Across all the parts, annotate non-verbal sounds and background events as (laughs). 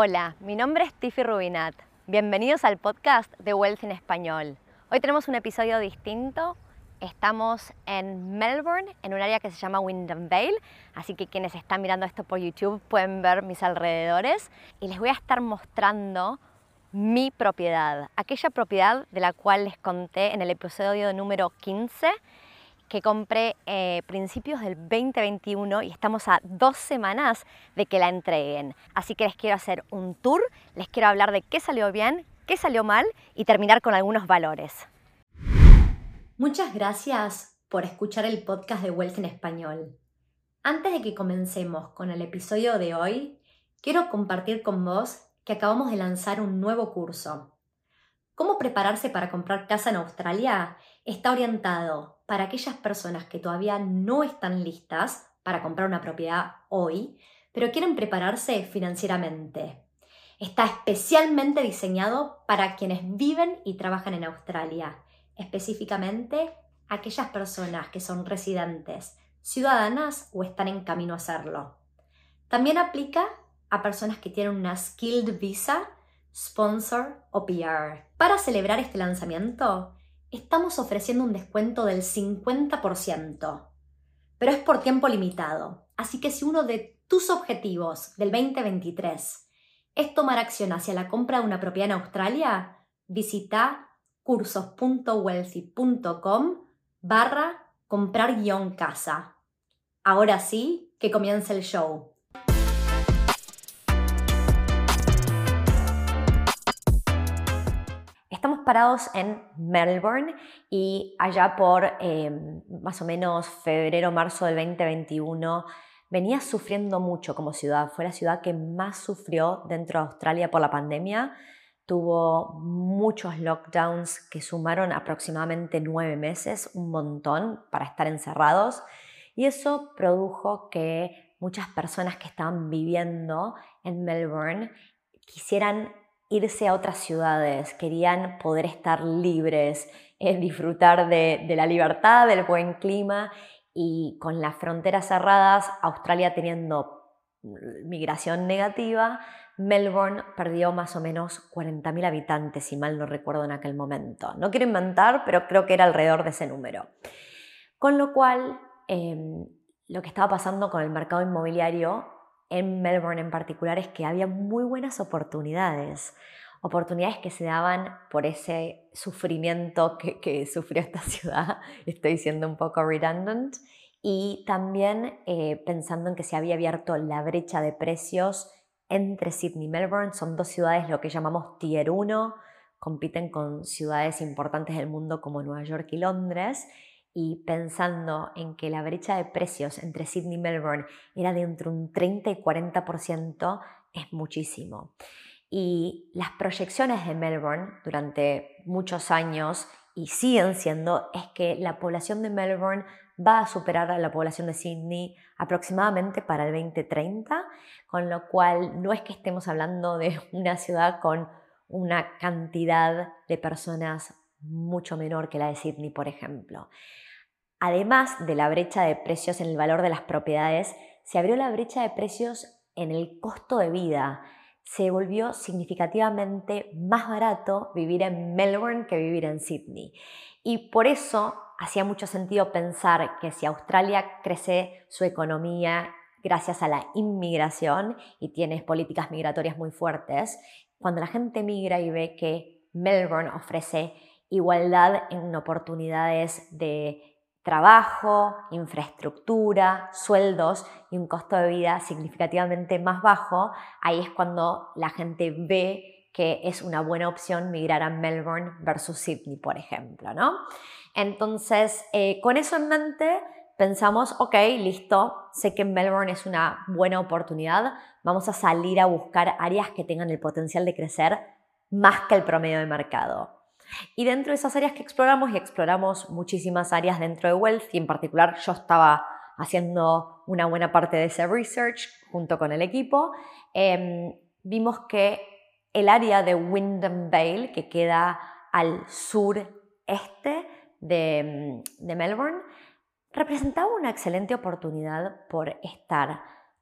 Hola, mi nombre es Tiffy Rubinat. Bienvenidos al podcast de Wealth en Español. Hoy tenemos un episodio distinto. Estamos en Melbourne, en un área que se llama Wyndham Vale, así que quienes están mirando esto por YouTube pueden ver mis alrededores y les voy a estar mostrando mi propiedad, aquella propiedad de la cual les conté en el episodio número 15 que compré eh, principios del 2021 y estamos a dos semanas de que la entreguen. Así que les quiero hacer un tour, les quiero hablar de qué salió bien, qué salió mal y terminar con algunos valores. Muchas gracias por escuchar el podcast de Wealth en Español. Antes de que comencemos con el episodio de hoy, quiero compartir con vos que acabamos de lanzar un nuevo curso. ¿Cómo prepararse para comprar casa en Australia? Está orientado para aquellas personas que todavía no están listas para comprar una propiedad hoy, pero quieren prepararse financieramente. Está especialmente diseñado para quienes viven y trabajan en Australia, específicamente aquellas personas que son residentes, ciudadanas o están en camino a hacerlo. También aplica a personas que tienen una Skilled Visa, Sponsor o PR. Para celebrar este lanzamiento, estamos ofreciendo un descuento del 50%, pero es por tiempo limitado. Así que si uno de tus objetivos del 2023 es tomar acción hacia la compra de una propiedad en Australia, visita cursos.wealthy.com barra comprar guion casa. Ahora sí, que comience el show. Parados en Melbourne y allá por em, más o menos febrero, marzo del 2021 venía sufriendo mucho como ciudad. Fue la ciudad que más sufrió dentro de Australia por la pandemia. Tuvo muchos lockdowns que sumaron aproximadamente nueve meses, un montón para estar encerrados. Y eso produjo que muchas personas que estaban viviendo en Melbourne quisieran irse a otras ciudades, querían poder estar libres, (laughs) eh, disfrutar de, la libertad, del buen clima y con las fronteras cerradas, Australia teniendo migración negativa, Melbourne perdió más o menos 40.000 habitantes, si mal no recuerdo en aquel momento. No quiero inventar, pero creo que era alrededor de ese número. Con lo cual, em, lo que estaba pasando con el mercado inmobiliario en Melbourne en particular es que había muy buenas oportunidades, oportunidades que se daban por ese sufrimiento que, sufrió esta (laughs) ciudad, estoy siendo un poco redundant, y también eh, pensando en que se había abierto la brecha de precios entre Sydney y Melbourne, son dos ciudades lo que llamamos Tier 1, compiten con ciudades importantes del mundo como Nueva York y Londres, y pensando en que la brecha de precios entre Sydney y Melbourne era de entre un 30 y 40%, es muchísimo. Y las proyecciones de Melbourne durante muchos años y siguen siendo es que la población de Melbourne va a superar a la población de Sydney aproximadamente para el 2030, con lo cual no es que estemos hablando de (laughs) una ciudad con una cantidad de personas mucho menor que la de Sydney, por ejemplo. Además de la brecha de precios en el valor de las propiedades, se abrió la brecha de precios en el costo de vida. Se volvió significativamente más barato vivir en Melbourne que vivir en Sydney. Y por eso hacía mucho sentido pensar que si Australia crece su economía gracias a la inmigración y tiene políticas migratorias muy fuertes, cuando la gente migra y ve que Melbourne ofrece igualdad en oportunidades de trabajo, infraestructura, sueldos y un costo de vida significativamente más bajo, ahí es cuando la gente ve que es una buena opción migrar a Melbourne versus Sydney, por ejemplo, ¿no? Entonces, eh, con eso en mente, pensamos, ok, listo, sé que Melbourne es una buena oportunidad, vamos a salir a buscar áreas que tengan el potencial de crecer más que el promedio de mercado. Y dentro de esas áreas que exploramos, y exploramos muchísimas áreas dentro de Wealth, y en particular yo estaba haciendo una buena parte de ese research junto con el equipo, em, vimos que el área de Wyndham Vale, que queda al sureste de, de Melbourne, representaba una excelente oportunidad por estar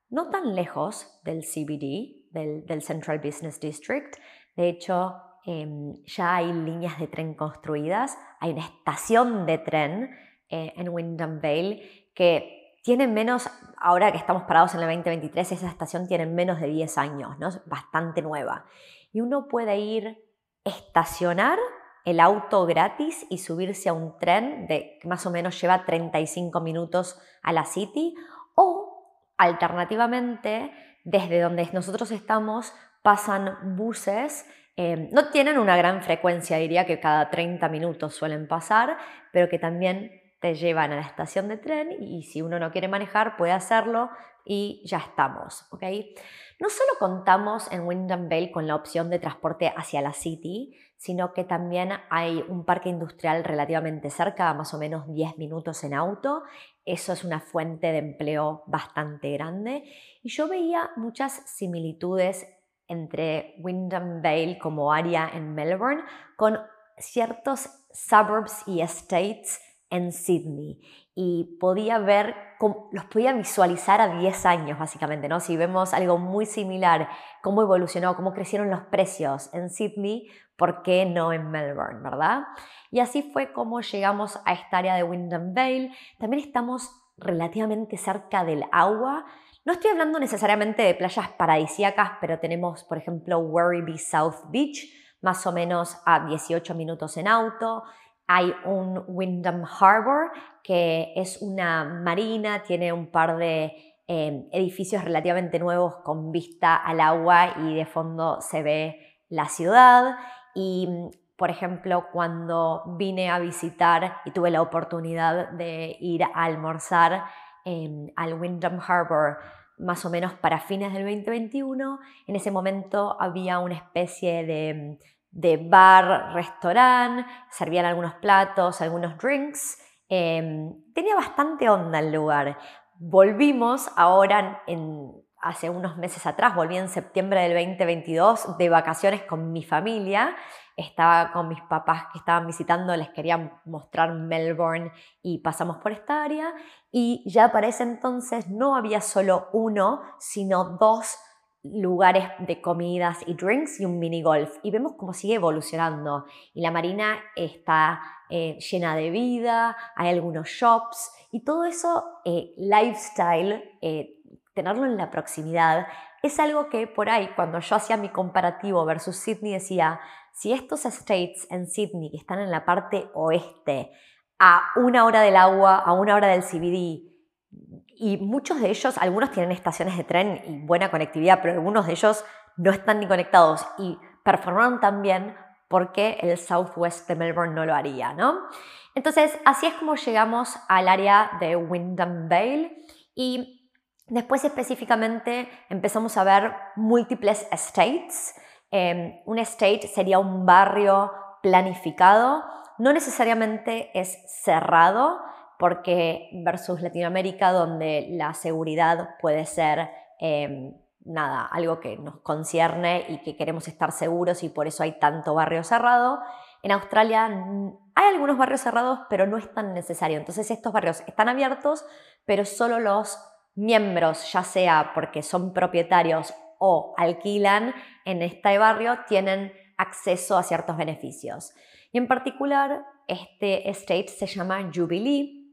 no tan lejos del CBD, del, Central Business District. De hecho, em, ya hay líneas de tren construidas, hay una estación de tren eh, en Wyndham Vale que tiene menos, ahora que estamos parados en el 2023, esa estación tiene menos de 10 años, ¿no? es bastante nueva. Y uno puede ir estacionar el auto gratis y subirse a un tren de que más o menos lleva 35 minutos a la City o alternativamente desde donde nosotros estamos pasan buses eh, no tienen una gran frecuencia, diría que cada 30 minutos suelen pasar, pero que también te llevan a la estación de tren y si uno no quiere manejar puede hacerlo y ya estamos. ¿okay? No solo contamos en Windham Vale con la opción de transporte hacia la City, sino que también hay un parque industrial relativamente cerca, más o menos 10 minutos en auto. Eso es una fuente de empleo bastante grande. Y yo veía muchas similitudes entre Windham Vale como área en Melbourne con ciertos suburbs y estates en Sydney y podía ver, los podía visualizar a 10 años básicamente, ¿no? Si vemos algo muy similar, cómo evolucionó, cómo crecieron los precios en Sydney, ¿por qué no en Melbourne, verdad? Y así fue como llegamos a esta área de Wyndham Vale. También estamos relativamente cerca del agua. No estoy hablando necesariamente de playas paradisíacas, pero tenemos, por ejemplo, Werribee South Beach, más o menos a 18 minutos en auto. Hay un Wyndham Harbor, que es una marina, tiene un par de eh, edificios relativamente nuevos con vista al agua y de fondo se ve la ciudad. Y, por ejemplo, cuando vine a visitar y tuve la oportunidad de ir a almorzar em, al Wyndham Harbor más o menos para fines del 2021, en ese momento había una especie de bar, restaurante, servían algunos platos, algunos drinks. Em, tenía bastante onda el lugar. Volvimos ahora, hace unos meses atrás, volví en septiembre del 2022 de vacaciones con mi familia. Estaba con mis papás que estaban visitando, les quería mostrar Melbourne y pasamos por esta área. Y ya para ese entonces no había solo uno, sino dos lugares de comidas y drinks y un mini golf. Y vemos cómo sigue evolucionando. Y la marina está eh, llena de vida, hay algunos shops y todo eso, eh, lifestyle, eh, tenerlo en la proximidad, es algo que por ahí, cuando yo hacía mi comparativo versus Sydney, decía, si estos estates en Sydney que están en la parte oeste, a una hora del agua, a una hora del CBD, y muchos de ellos, algunos tienen estaciones de tren y buena conectividad, pero algunos de ellos no están ni conectados y performaron tan bien porque el Southwest de Melbourne no lo haría, ¿no? Entonces, así es como llegamos al área de Wyndham Vale y después específicamente empezamos a ver múltiples estates. Em, un estate sería un barrio planificado, no necesariamente es cerrado, porque versus Latinoamérica, donde la seguridad puede ser em, nada, algo que nos concierne y que queremos estar seguros y por eso hay tanto barrio cerrado. En Australia hay algunos barrios cerrados, pero no es tan necesario. Entonces estos barrios están abiertos, pero solo los miembros, ya sea porque son propietarios o alquilan en este barrio, tienen acceso a ciertos beneficios. Y en particular, este estate se llama Jubilee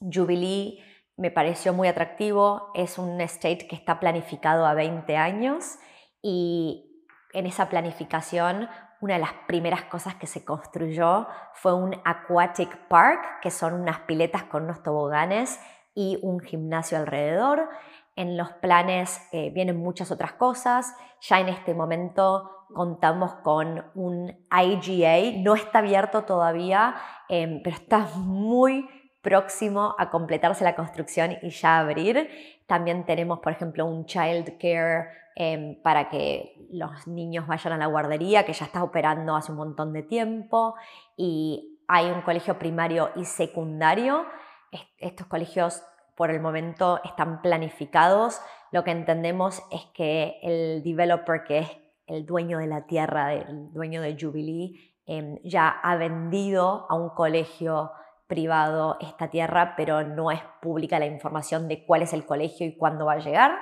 Jubilee me pareció muy atractivo, es un estate que está planificado a 20 años y en esa planificación una de las primeras cosas que se construyó fue un aquatic park, que son unas piletas con unos toboganes y un gimnasio alrededor. En los planes eh, vienen muchas otras cosas. Ya en este momento contamos con un IGA, no está abierto todavía, em, pero está muy próximo a completarse la construcción y ya abrir. También tenemos, por ejemplo, un child care em, para que los niños vayan a la guardería, que ya está operando hace un montón de tiempo. Y hay un colegio primario y secundario. Estos colegios por el momento están planificados. Lo que entendemos es que el developer, que es el dueño de la tierra, el dueño de Jubilee, em, ya ha vendido a un colegio privado esta tierra, pero no es pública la información de cuál es el colegio y cuándo va a llegar.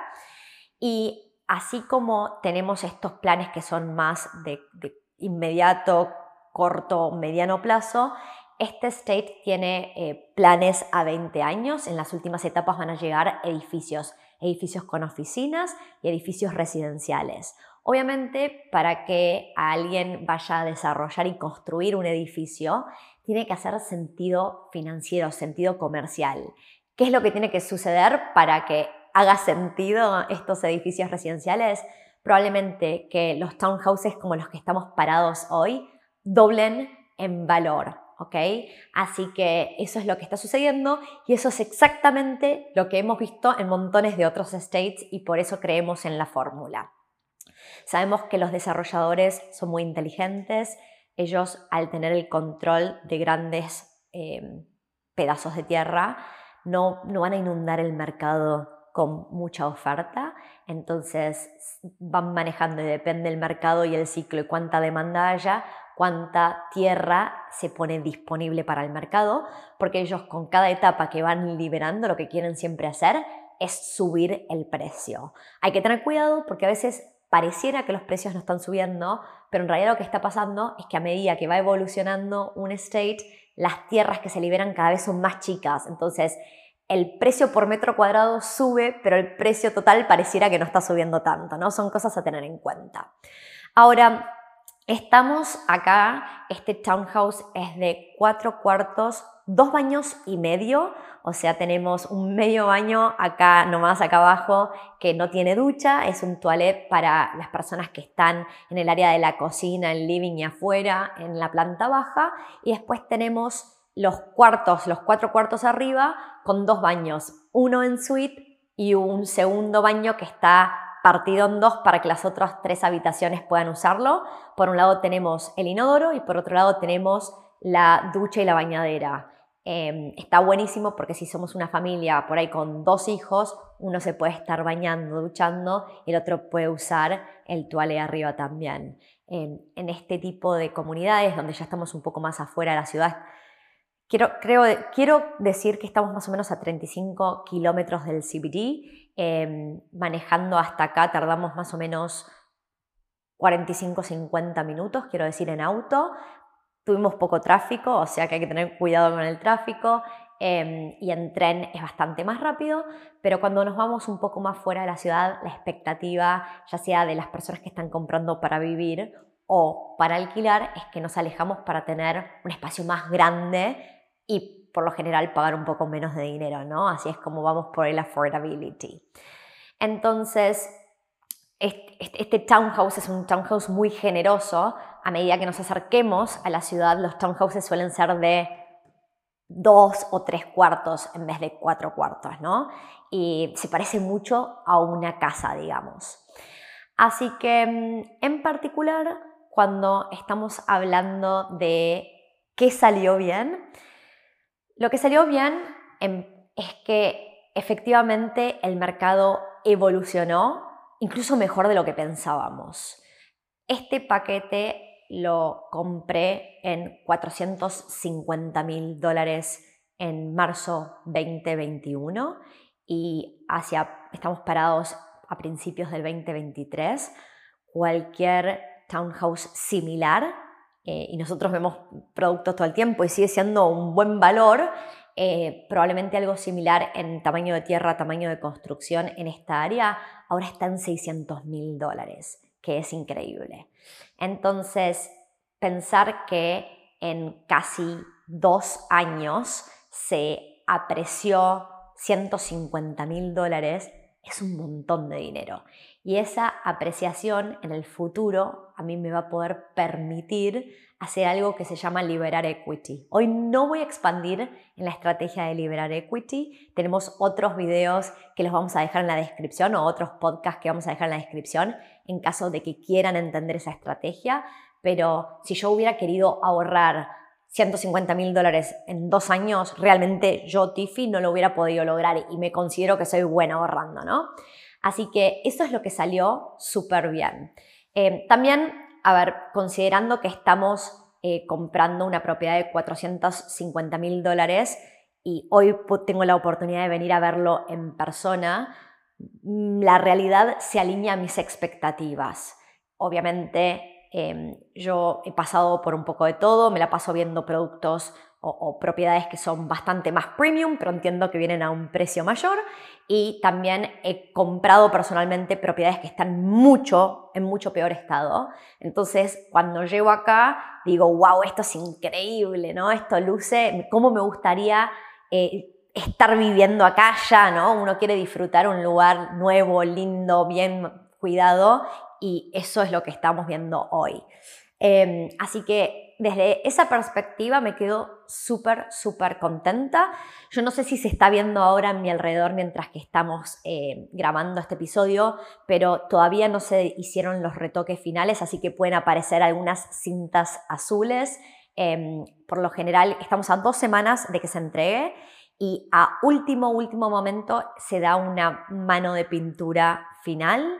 Y así como tenemos estos planes que son más de, inmediato, corto, mediano plazo, este state tiene eh, planes a 20 años. En las últimas etapas van a llegar edificios, edificios con oficinas y edificios residenciales. Obviamente, para que alguien vaya a desarrollar y construir un edificio, tiene que hacer sentido financiero, sentido comercial. ¿Qué es lo que tiene que suceder para que haga sentido estos edificios residenciales? Probablemente que los townhouses como los que estamos parados hoy doblen en valor. ¿Ok? Así que eso es lo que está sucediendo y eso es exactamente lo que hemos visto en montones de otros states y por eso creemos en la fórmula. Sabemos que los desarrolladores son muy inteligentes, ellos al tener el control de grandes eh, pedazos de tierra no, no van a inundar el mercado con mucha oferta, entonces van manejando y depende del mercado y el ciclo y cuánta demanda haya, cuánta tierra se pone disponible para el mercado, porque ellos con cada etapa que van liberando lo que quieren siempre hacer es subir el precio. Hay que tener cuidado porque a veces pareciera que los precios no están subiendo, pero en realidad lo que está pasando es que a medida que va evolucionando un state, las tierras que se liberan cada vez son más chicas. Entonces, el precio por metro cuadrado sube, pero el precio total pareciera que no está subiendo tanto, ¿no? Son cosas a tener en cuenta. Ahora, estamos acá, este townhouse es de cuatro cuartos, dos baños y medio, o sea, tenemos un medio baño acá, nomás acá abajo, que no tiene ducha, es un toilet para las personas que están en el área de la cocina, el living y afuera, en la planta baja, y después tenemos los cuartos, los cuatro cuartos arriba, con dos baños, uno en suite y un segundo baño que está partido en dos para que las otras tres habitaciones puedan usarlo. Por un lado tenemos el inodoro y por otro lado tenemos la ducha y la bañadera. Em, está buenísimo porque si somos una familia por ahí con dos hijos, uno se puede estar bañando, duchando y el otro puede usar el toile arriba también. Em, en este tipo de comunidades donde ya estamos un poco más afuera de la ciudad, Quiero, creo, quiero decir que estamos más o menos a 35 kilómetros del CBD. Em, manejando hasta acá tardamos más o menos 45-50 minutos, quiero decir, en auto. Tuvimos poco tráfico, o sea que hay que tener cuidado con el tráfico. Em, y en tren es bastante más rápido, pero cuando nos vamos un poco más fuera de la ciudad, la expectativa, ya sea de las personas que están comprando para vivir o para alquilar, es que nos alejamos para tener un espacio más grande y por lo general pagar un poco menos de dinero, ¿no? Así es como vamos por el affordability. Entonces, este, townhouse es un townhouse muy generoso. A medida que nos acerquemos a la ciudad, los townhouses suelen ser de dos o tres cuartos en vez de cuatro cuartos, ¿no? Y se parece mucho a una casa, digamos. Así que, mm, en particular, cuando estamos hablando de qué salió bien, lo que salió bien em, es que efectivamente el mercado evolucionó incluso mejor de lo que pensábamos. Este paquete lo compré en 450 mil dólares en marzo 2021 y hacia, estamos parados a principios del 2023. Cualquier townhouse similar eh, y nosotros vemos productos todo el tiempo y sigue siendo un buen valor, eh, probablemente algo similar en tamaño de tierra, tamaño de construcción en esta área, ahora está en 600 mil dólares, que es increíble. Entonces, pensar que en casi dos años se apreció 150 mil dólares es un montón de dinero. Y esa apreciación en el futuro a mí me va a poder permitir hacer algo que se llama liberar equity. Hoy no voy a expandir en la estrategia de liberar equity. Tenemos otros videos que los vamos a dejar en la descripción o otros podcasts que vamos a dejar en la descripción en caso de que quieran entender esa estrategia. Pero si yo hubiera querido ahorrar 150 mil dólares en dos años, realmente yo, Tiffy, no lo hubiera podido lograr y me considero que soy buena ahorrando, ¿no? Así que eso es lo que salió súper bien. Eh, también, a ver, considerando que estamos eh, comprando una propiedad de 450 mil dólares y hoy tengo la oportunidad de venir a verlo en persona, mm, la realidad se alinea a mis expectativas. Obviamente em, yo he pasado por un poco de todo, me la paso viendo productos o, propiedades que son bastante más premium, pero entiendo que vienen a un precio mayor. Y también he comprado personalmente propiedades que están mucho, en mucho peor estado. Entonces, cuando llego acá, digo, wow, esto es increíble, ¿no? Esto luce, cómo me gustaría eh, estar viviendo acá ya, ¿no? Uno quiere disfrutar un lugar nuevo, lindo, bien cuidado, y eso es lo que estamos viendo hoy. Em, así que desde esa perspectiva me quedo súper, súper contenta. Yo no sé si se está viendo ahora en mi alrededor mientras que estamos eh, grabando este episodio, pero todavía no se hicieron los retoques finales, así que pueden aparecer algunas cintas azules. Em, por lo general, estamos a dos semanas de que se entregue y a último, último momento se da una mano de pintura final.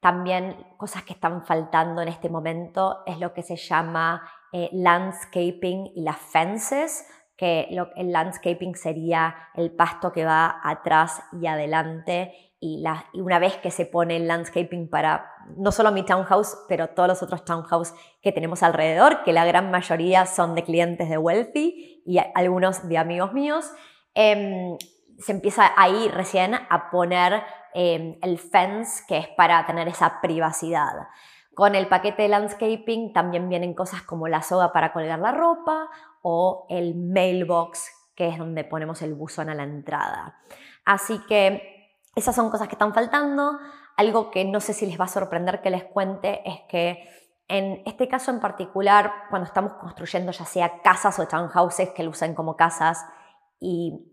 También cosas que están faltando en este momento es lo que se llama eh, landscaping y las fences, que el landscaping sería el pasto que va atrás y adelante y, una vez que se pone el landscaping para no solo mi townhouse, pero todos los otros townhouse que tenemos alrededor, que la gran mayoría son de clientes de Wealthy y algunos de amigos míos, em, se empieza ahí recién a poner Em, el fence, que es para tener esa privacidad. Con el paquete de landscaping también vienen cosas como la soga para colgar la ropa o el mailbox, que es donde ponemos el buzón a la entrada. Así que esas son cosas que están faltando. Algo que no sé si les va a sorprender que les cuente es que en este caso en particular, cuando estamos construyendo ya sea casas o townhouses que lo usan como casas y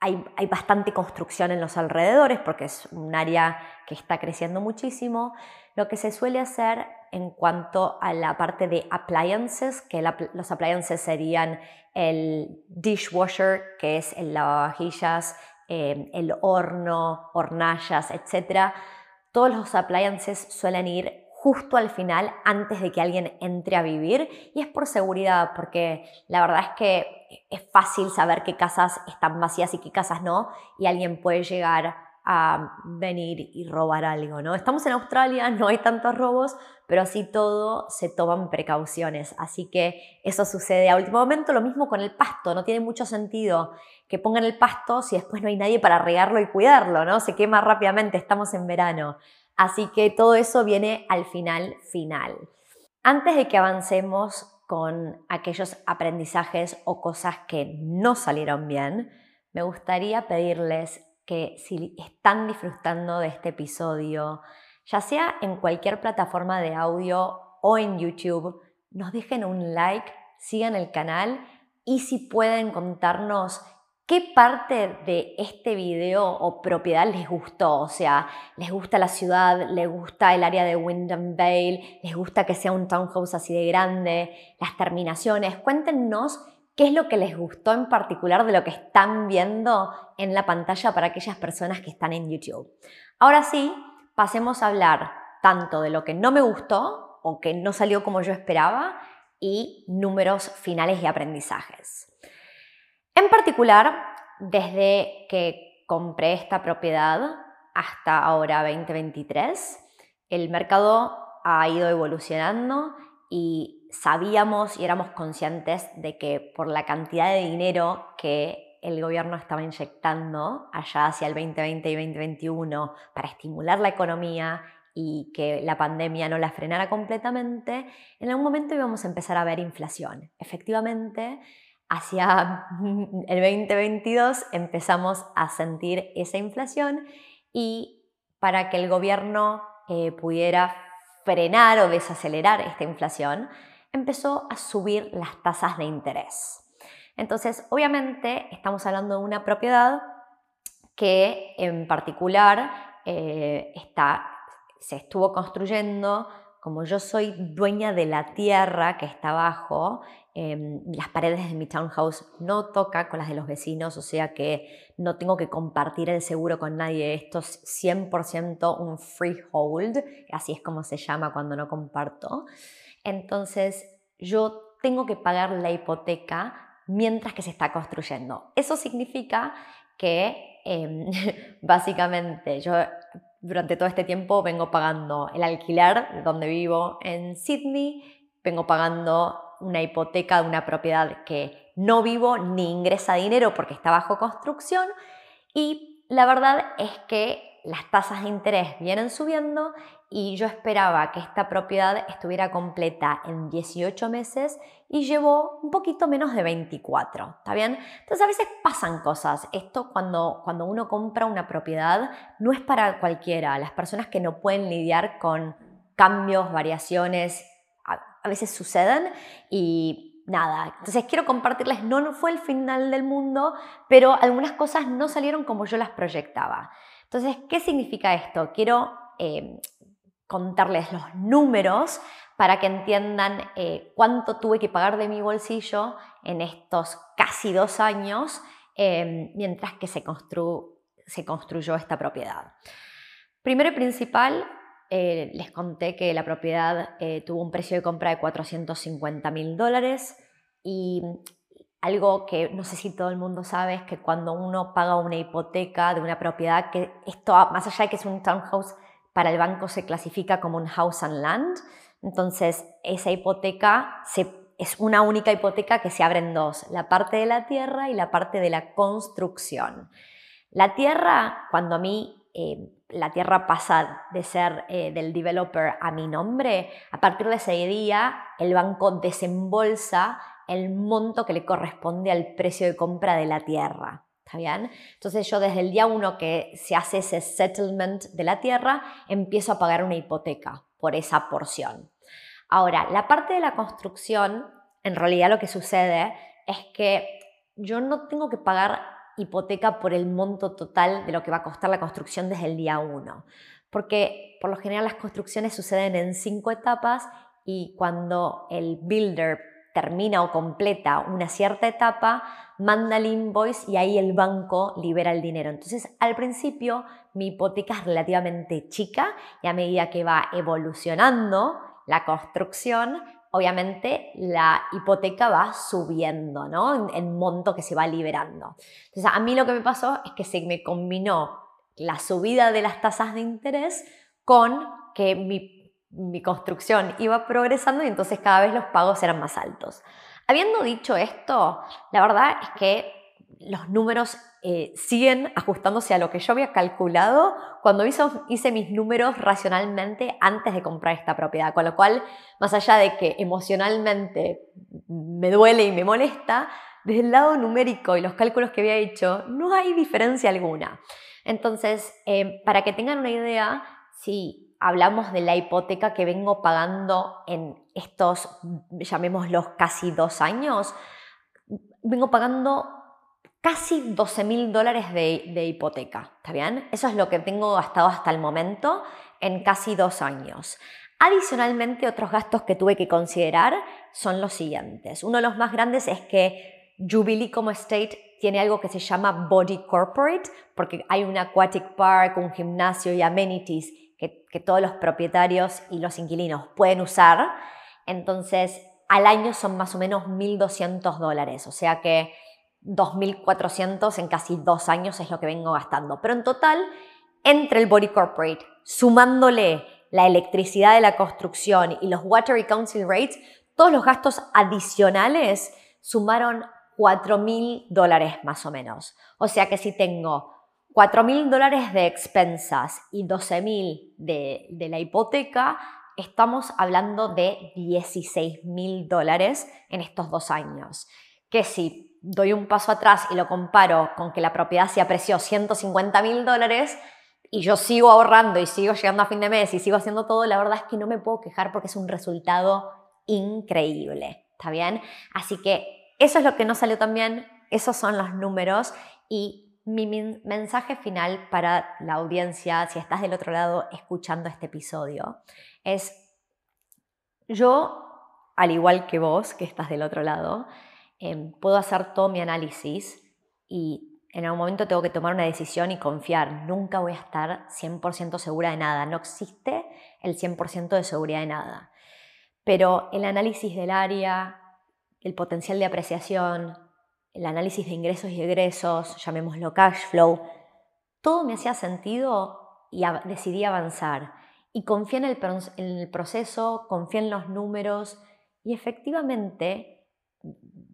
hay, bastante construcción en los alrededores porque es un área que está creciendo muchísimo. Lo que se suele hacer en cuanto a la parte de appliances, que los appliances serían el dishwasher, que es el lavavajillas, eh, el horno, hornallas, etc. Todos los appliances suelen ir justo al final antes de que alguien entre a vivir y es por seguridad porque la verdad es que es fácil saber qué casas están vacías y qué casas no y alguien puede llegar a venir y robar algo, ¿no? Estamos en Australia, no hay tantos robos, pero así todo se toman precauciones, así que eso sucede a último momento, lo mismo con el pasto, no tiene mucho sentido que pongan el pasto si después no hay nadie para regarlo y cuidarlo, ¿no? Se quema rápidamente, estamos en verano. Así que todo eso viene al final final. Antes de que avancemos con aquellos aprendizajes o cosas que no salieron bien, me gustaría pedirles que si están disfrutando de este episodio, ya sea en cualquier plataforma de audio o en YouTube, nos dejen un like, sigan el canal y si pueden contarnos ¿Qué parte de este video o propiedad les gustó? O sea, ¿les gusta la ciudad? ¿Les gusta el área de Wyndham Vale? ¿Les gusta que sea un townhouse así de grande? ¿Las terminaciones? Cuéntenos qué es lo que les gustó en particular de lo que están viendo en la pantalla para aquellas personas que están en YouTube. Ahora sí, pasemos a hablar tanto de lo que no me gustó o que no salió como yo esperaba y números finales y aprendizajes. En particular, desde que compré esta propiedad hasta ahora 2023, el mercado ha ido evolucionando y sabíamos y éramos conscientes de que por la cantidad de dinero que el gobierno estaba inyectando allá hacia el 2020 y 2021 para estimular la economía y que la pandemia no la frenara completamente, en algún momento íbamos a empezar a ver inflación. Efectivamente, hacia el 2022 empezamos a sentir esa inflación y para que el gobierno eh, pudiera frenar o desacelerar esta inflación, empezó a subir las tasas de interés. Entonces, obviamente, estamos hablando de una propiedad que en particular eh, está, se estuvo construyendo como yo soy dueña de la tierra que está abajo, em, las paredes de mi townhouse no tocan con las de los vecinos, o sea que no tengo que compartir el seguro con nadie. Esto es 100% un freehold, así es como se llama cuando no comparto. Entonces yo tengo que pagar la hipoteca mientras que se está construyendo. Eso significa que em, (laughs) básicamente yo durante todo este tiempo vengo pagando el alquiler donde vivo en Sydney, vengo pagando una hipoteca de una propiedad que no vivo ni ingresa dinero porque está bajo construcción y la verdad es que las tasas de interés vienen subiendo y yo esperaba que esta propiedad estuviera completa en 18 meses y llevó un poquito menos de 24, ¿está bien? Entonces a veces pasan cosas. Esto cuando, cuando uno compra una propiedad no es para cualquiera. Las personas que no pueden lidiar con cambios, variaciones, a, veces suceden y nada. Entonces quiero compartirles, no fue el final del mundo, pero algunas cosas no salieron como yo las proyectaba. Entonces, ¿qué significa esto? Quiero eh, contarles los números para que entiendan eh, cuánto tuve que pagar de mi bolsillo en estos casi dos años eh, mientras que se, se, construyó esta propiedad. Primero y principal, les conté que la propiedad tuvo un precio de compra de 450 mil dólares y algo que no sé si todo el mundo sabe es que cuando uno paga una hipoteca de una propiedad, que esto, más allá de que es un townhouse, para el banco se clasifica como un house and land, entonces esa hipoteca es una única hipoteca que se abre en dos, la parte de la tierra y la parte de la construcción. La tierra, cuando a mí eh, la tierra pasa de ser eh, del developer a mi nombre, a partir de ese día el banco desembolsa el monto que le corresponde al precio de compra de la tierra. ¿Está bien? Entonces yo desde el día uno que se hace ese settlement de la tierra, empiezo a pagar una hipoteca por esa porción. Ahora, la parte de la construcción, en realidad lo que sucede es que yo no tengo que pagar hipoteca por el monto total de lo que va a costar la construcción desde el día uno, porque por lo general las construcciones suceden en cinco etapas y cuando el builder termina o completa una cierta etapa, manda el invoice y ahí el banco libera el dinero. Entonces, al principio mi hipoteca es relativamente chica y a medida que va evolucionando la construcción, obviamente la hipoteca va subiendo, ¿no? En, monto que se va liberando. Entonces, a mí lo que me pasó es que se me combinó la subida de las tasas de interés con que mi mi construcción iba progresando y entonces cada vez los pagos eran más altos. Habiendo dicho esto, la verdad es que los números eh, siguen ajustándose a lo que yo había calculado cuando hice mis números racionalmente antes de comprar esta propiedad. Con lo cual, más allá de que emocionalmente me duele y me molesta, desde el lado numérico y los cálculos que había hecho, no hay diferencia alguna. Entonces, eh, para que tengan una idea, si hablamos de la hipoteca que vengo pagando en estos, llamémoslos casi dos años, vengo pagando casi 12 mil dólares de, hipoteca, ¿está bien? Eso es lo que tengo gastado hasta el momento en casi dos años. Adicionalmente, otros gastos que tuve que considerar son los siguientes. Uno de los más grandes es que Jubilee como estate tiene algo que se llama Body Corporate, porque hay un aquatic park, un gimnasio y amenities que, todos los propietarios y los inquilinos pueden usar. Entonces, al año son más o menos 1.200 dólares, o sea que 2.400 en casi dos años es lo que vengo gastando. Pero en total, entre el Body Corporate, sumándole la electricidad de la construcción y los Water Council Rates, todos los gastos adicionales sumaron 4.000 dólares más o menos. O sea que si tengo 4 mil dólares de expensas y 12 mil de, de, la hipoteca, estamos hablando de 16 mil dólares en estos dos años. Que si doy un paso atrás y lo comparo con que la propiedad se apreció 150 mil dólares y yo sigo ahorrando y sigo llegando a fin de mes y sigo haciendo todo, la verdad es que no me puedo quejar porque es un resultado increíble. ¿Está bien? Así que eso es lo que no salió tan bien, esos son los números y mi mensaje final para la audiencia, si estás del otro lado escuchando este episodio, es yo, al igual que vos, que estás del otro lado, em, puedo hacer todo mi análisis y en algún momento tengo que tomar una decisión y confiar. Nunca voy a estar 100% segura de nada. No existe el 100% de seguridad de nada. Pero el análisis del área, el potencial de apreciación, el análisis de ingresos y egresos, llamémoslo cash flow, todo me hacía sentido y decidí avanzar. Y confié en el, proceso, confié en los números y efectivamente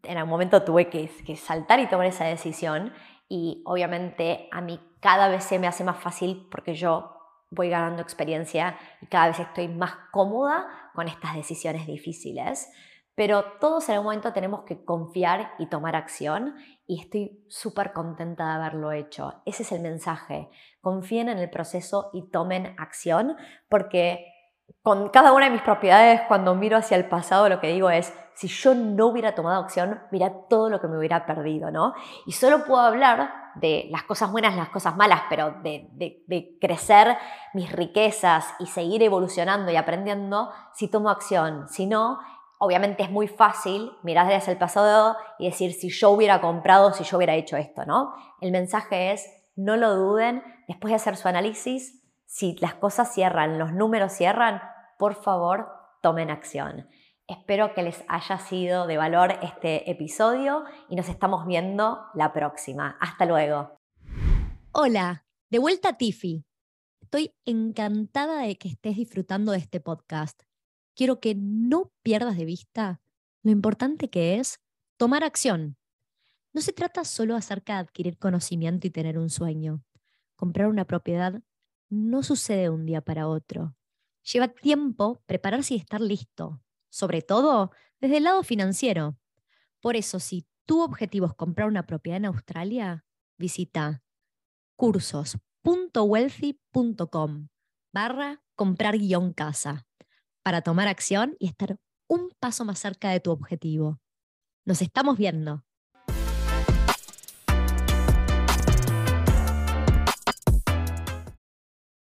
en algún momento tuve que, que, saltar y tomar esa decisión y obviamente a mí cada vez se me hace más fácil porque yo voy ganando experiencia y cada vez estoy más cómoda con estas decisiones difíciles. Pero todos en algún momento tenemos que confiar y tomar acción y estoy súper contenta de haberlo hecho. Ese es el mensaje. Confíen en el proceso y tomen acción porque con cada una de mis propiedades, cuando miro hacia el pasado, lo que digo es, si yo no hubiera tomado acción, mira todo lo que me hubiera perdido, ¿no? Y solo puedo hablar de las cosas buenas, las cosas malas, pero de, de crecer mis riquezas y seguir evolucionando y aprendiendo si tomo acción. Si no, obviamente es muy fácil mirar hacia el pasado y decir si yo hubiera comprado, si yo hubiera hecho esto, ¿no? El mensaje es, no lo duden, después de hacer su análisis, si las cosas cierran, los números cierran, por favor, tomen acción. Espero que les haya sido de valor este episodio y nos estamos viendo la próxima. Hasta luego. Hola, de vuelta a Tiffy. Estoy encantada de que estés disfrutando de este podcast. Quiero que no pierdas de vista lo importante que es tomar acción. No se trata solo acerca de adquirir conocimiento y tener un sueño. Comprar una propiedad no sucede de un día para otro. Lleva tiempo prepararse y estar listo, sobre todo desde el lado financiero. Por eso, si tu objetivo es comprar una propiedad en Australia, visita cursos.wealthy.com barra comprar guion casa para tomar acción y estar un paso más cerca de tu objetivo. Nos estamos viendo.